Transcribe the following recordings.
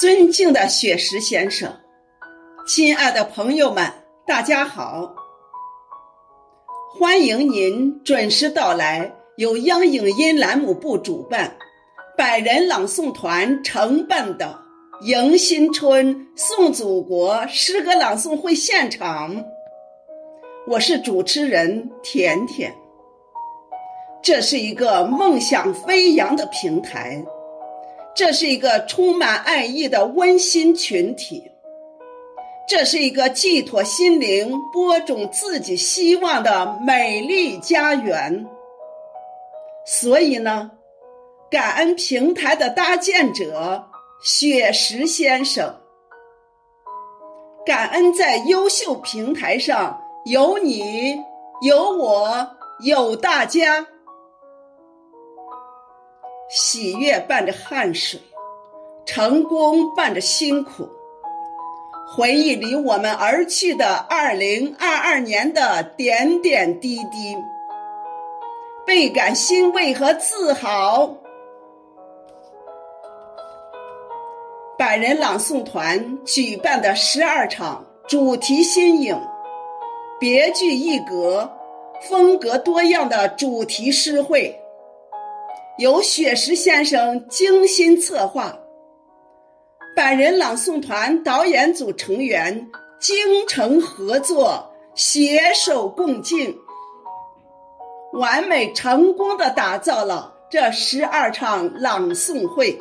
尊敬的雪石先生，亲爱的朋友们，大家好！欢迎您准时到来，由央影音栏目部主办、百人朗诵团承办的《迎新春送祖国》诗歌朗诵会现场。我是主持人甜甜。这是一个梦想飞扬的平台。这是一个充满爱意的温馨群体，这是一个寄托心灵、播种自己希望的美丽家园。所以呢，感恩平台的搭建者雪石先生，感恩在优秀平台上有你、有我、有大家。喜悦伴着汗水，成功伴着辛苦。回忆离我们而去的二零二二年的点点滴滴，倍感欣慰和自豪。百人朗诵团举办的十二场主题新颖、别具一格、风格多样的主题诗会。由雪石先生精心策划，百人朗诵团导演组成员精诚合作，携手共进，完美成功的打造了这十二场朗诵会。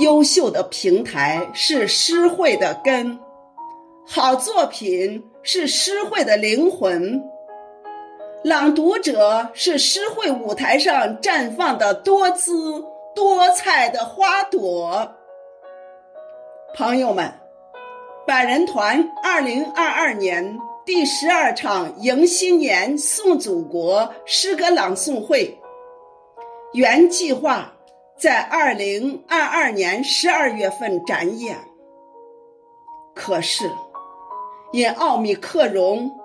优秀的平台是诗会的根，好作品是诗会的灵魂。朗读者是诗会舞台上绽放的多姿多彩的花朵。朋友们，百人团二零二二年第十二场迎新年送祖国诗歌朗诵会，原计划在二零二二年十二月份展演，可是因奥密克戎。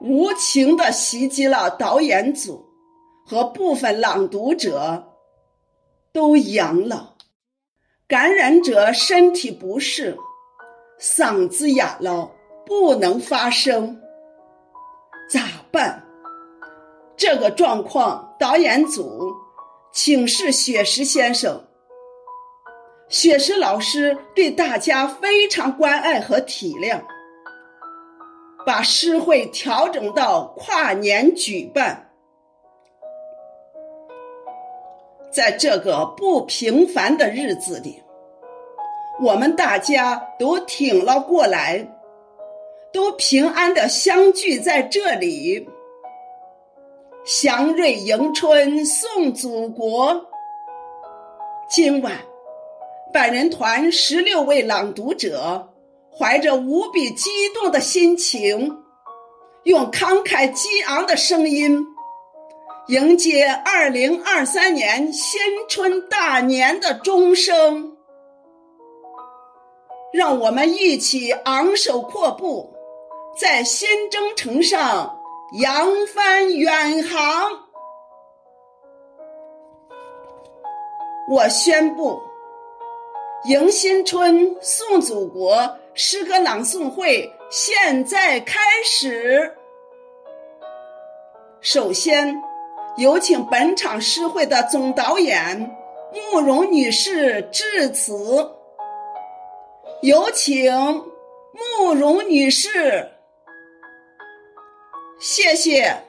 无情的袭击了导演组和部分朗读者，都阳了。感染者身体不适，嗓子哑了，不能发声。咋办？这个状况，导演组请示雪石先生。雪石老师对大家非常关爱和体谅。把诗会调整到跨年举办，在这个不平凡的日子里，我们大家都挺了过来，都平安的相聚在这里，祥瑞迎春送祖国。今晚，百人团十六位朗读者。怀着无比激动的心情，用慷慨激昂的声音，迎接二零二三年新春大年的钟声。让我们一起昂首阔步，在新征程上扬帆远航。我宣布，迎新春，送祖国。诗歌朗诵会现在开始。首先，有请本场诗会的总导演慕容女士致辞。有请慕容女士。谢谢。